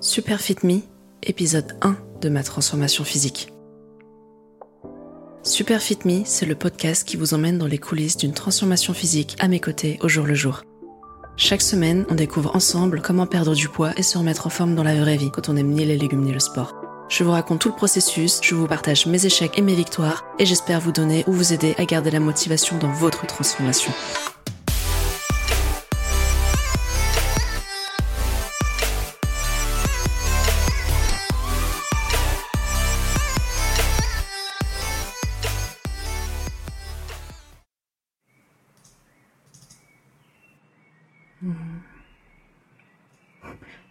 Super Fit Me, épisode 1 de ma transformation physique. Super Fit Me, c'est le podcast qui vous emmène dans les coulisses d'une transformation physique à mes côtés au jour le jour. Chaque semaine, on découvre ensemble comment perdre du poids et se remettre en forme dans la vraie vie quand on aime ni les légumes ni le sport. Je vous raconte tout le processus, je vous partage mes échecs et mes victoires, et j'espère vous donner ou vous aider à garder la motivation dans votre transformation.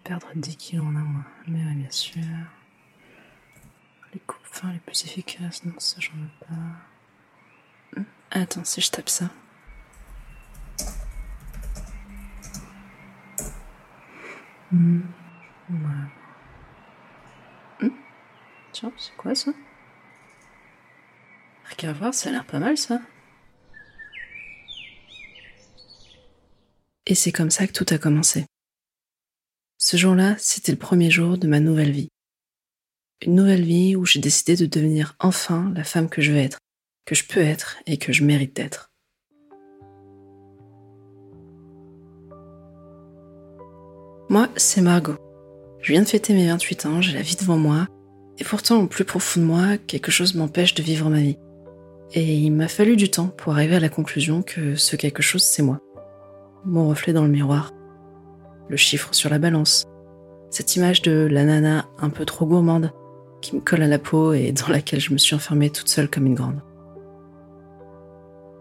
Perdre 10 kilos en un mois. Mais oui, bien sûr. Les coupes fins les plus efficaces. Non, ça, j'en veux pas. Hum, Attends, si je tape ça. Hum, Tiens, c'est quoi ça? Regarde voir, ça a l'air pas mal ça. Et c'est comme ça que tout a commencé. Ce jour-là, c'était le premier jour de ma nouvelle vie. Une nouvelle vie où j'ai décidé de devenir enfin la femme que je veux être, que je peux être et que je mérite d'être. Moi, c'est Margot. Je viens de fêter mes 28 ans, j'ai la vie devant moi, et pourtant au plus profond de moi, quelque chose m'empêche de vivre ma vie. Et il m'a fallu du temps pour arriver à la conclusion que ce quelque chose, c'est moi. Mon reflet dans le miroir, le chiffre sur la balance, cette image de la nana un peu trop gourmande qui me colle à la peau et dans laquelle je me suis enfermée toute seule comme une grande.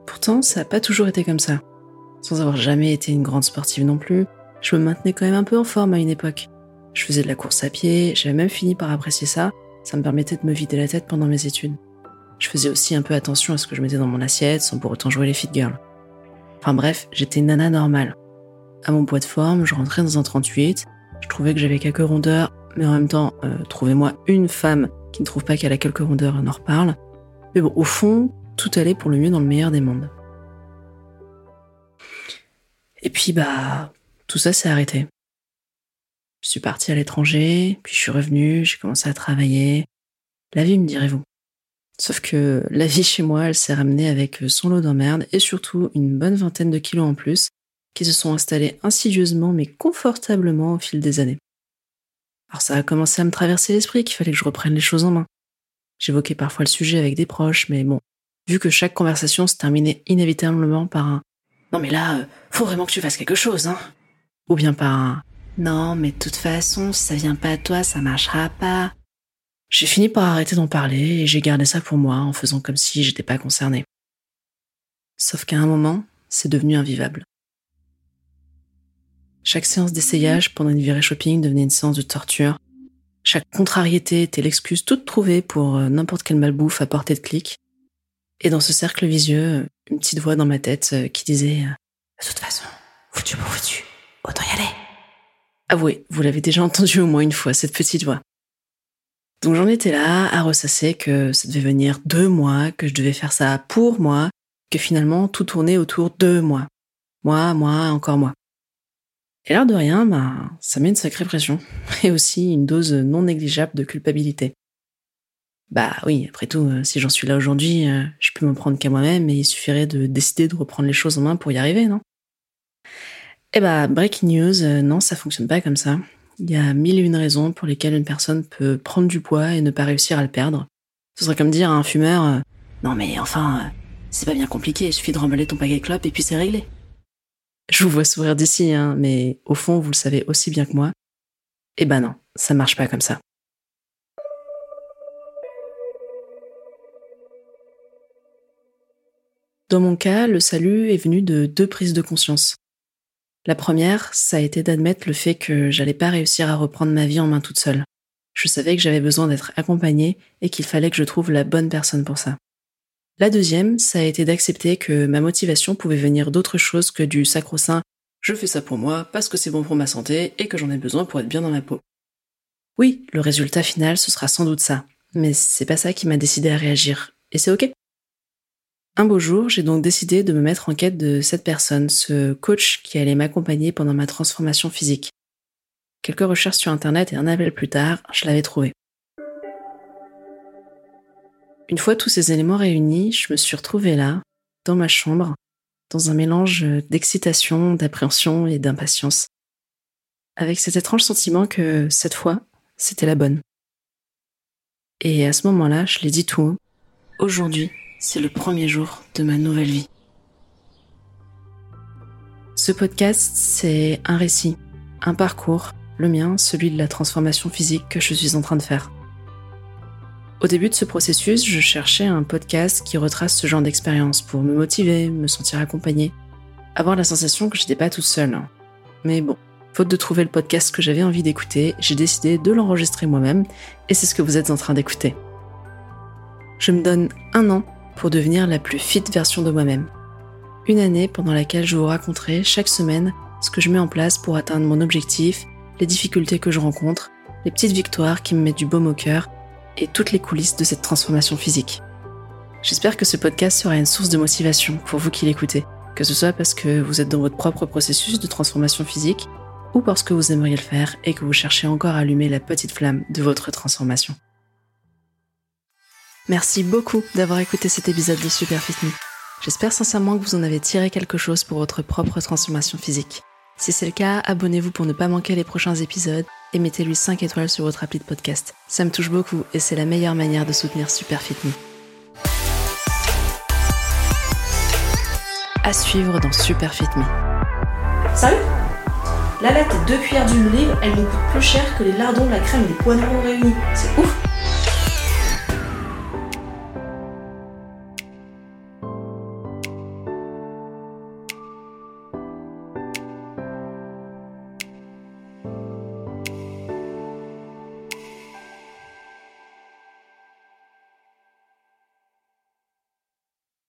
Pourtant, ça n'a pas toujours été comme ça. Sans avoir jamais été une grande sportive non plus, je me maintenais quand même un peu en forme à une époque. Je faisais de la course à pied, j'avais même fini par apprécier ça, ça me permettait de me vider la tête pendant mes études. Je faisais aussi un peu attention à ce que je mettais dans mon assiette sans pour autant jouer les fit girls. Enfin bref, j'étais nana normale. À mon poids de forme, je rentrais dans un 38, je trouvais que j'avais quelques rondeurs, mais en même temps, euh, trouvez-moi une femme qui ne trouve pas qu'elle a quelques rondeurs, on en reparle. Mais bon, au fond, tout allait pour le mieux dans le meilleur des mondes. Et puis, bah, tout ça s'est arrêté. Je suis partie à l'étranger, puis je suis revenue, j'ai commencé à travailler. La vie, me direz-vous. Sauf que la vie chez moi, elle s'est ramenée avec son lot d'emmerdes et surtout une bonne vingtaine de kilos en plus qui se sont installés insidieusement mais confortablement au fil des années. Alors ça a commencé à me traverser l'esprit qu'il fallait que je reprenne les choses en main. J'évoquais parfois le sujet avec des proches, mais bon, vu que chaque conversation se terminait inévitablement par un Non mais là, euh, faut vraiment que tu fasses quelque chose, hein Ou bien par un Non mais de toute façon, si ça vient pas de toi, ça marchera pas. J'ai fini par arrêter d'en parler et j'ai gardé ça pour moi en faisant comme si j'étais pas concernée. Sauf qu'à un moment, c'est devenu invivable. Chaque séance d'essayage pendant une virée shopping devenait une séance de torture. Chaque contrariété était l'excuse toute trouvée pour euh, n'importe quelle malbouffe à portée de clic. Et dans ce cercle vicieux, une petite voix dans ma tête euh, qui disait euh, De toute façon, foutu pour foutu, autant y aller. Avouez, vous l'avez déjà entendu au moins une fois, cette petite voix. Donc j'en étais là à ressasser que ça devait venir de moi, que je devais faire ça pour moi, que finalement tout tournait autour de moi. Moi, moi, encore moi. Et l'air de rien, bah, ça met une sacrée pression. Et aussi une dose non négligeable de culpabilité. Bah oui, après tout, euh, si j'en suis là aujourd'hui, euh, je peux m'en prendre qu'à moi-même et il suffirait de décider de reprendre les choses en main pour y arriver, non? Eh bah, breaking news, euh, non, ça fonctionne pas comme ça. Il y a mille et une raisons pour lesquelles une personne peut prendre du poids et ne pas réussir à le perdre. Ce serait comme dire à un fumeur, non mais enfin, c'est pas bien compliqué, il suffit de remballer ton paquet de et puis c'est réglé. Je vous vois sourire d'ici, hein, mais au fond, vous le savez aussi bien que moi. Eh ben non, ça marche pas comme ça. Dans mon cas, le salut est venu de deux prises de conscience. La première, ça a été d'admettre le fait que j'allais pas réussir à reprendre ma vie en main toute seule. Je savais que j'avais besoin d'être accompagnée et qu'il fallait que je trouve la bonne personne pour ça. La deuxième, ça a été d'accepter que ma motivation pouvait venir d'autre chose que du sacro-saint je fais ça pour moi parce que c'est bon pour ma santé et que j'en ai besoin pour être bien dans ma peau. Oui, le résultat final, ce sera sans doute ça, mais c'est pas ça qui m'a décidé à réagir, et c'est ok. Un beau jour, j'ai donc décidé de me mettre en quête de cette personne, ce coach qui allait m'accompagner pendant ma transformation physique. Quelques recherches sur internet et un appel plus tard, je l'avais trouvé. Une fois tous ces éléments réunis, je me suis retrouvée là, dans ma chambre, dans un mélange d'excitation, d'appréhension et d'impatience, avec cet étrange sentiment que cette fois, c'était la bonne. Et à ce moment-là, je l'ai dit tout haut, aujourd'hui, c'est le premier jour de ma nouvelle vie. Ce podcast, c'est un récit, un parcours, le mien, celui de la transformation physique que je suis en train de faire. Au début de ce processus, je cherchais un podcast qui retrace ce genre d'expérience pour me motiver, me sentir accompagné, avoir la sensation que j'étais pas toute seule. Mais bon, faute de trouver le podcast que j'avais envie d'écouter, j'ai décidé de l'enregistrer moi-même et c'est ce que vous êtes en train d'écouter. Je me donne un an pour devenir la plus fit version de moi-même. Une année pendant laquelle je vous raconterai chaque semaine ce que je mets en place pour atteindre mon objectif, les difficultés que je rencontre, les petites victoires qui me mettent du baume au cœur et toutes les coulisses de cette transformation physique. J'espère que ce podcast sera une source de motivation pour vous qui l'écoutez, que ce soit parce que vous êtes dans votre propre processus de transformation physique ou parce que vous aimeriez le faire et que vous cherchez encore à allumer la petite flamme de votre transformation. Merci beaucoup d'avoir écouté cet épisode de Super Fit Me. J'espère sincèrement que vous en avez tiré quelque chose pour votre propre transformation physique. Si c'est le cas, abonnez-vous pour ne pas manquer les prochains épisodes et mettez-lui 5 étoiles sur votre appli de podcast. Ça me touche beaucoup et c'est la meilleure manière de soutenir Super Fit Me. À suivre dans Super Fit Me. Salut La latte deux cuillères d'huile d'olive, elle nous coûte plus cher que les lardons, la crème et les poivrons réunis. C'est ouf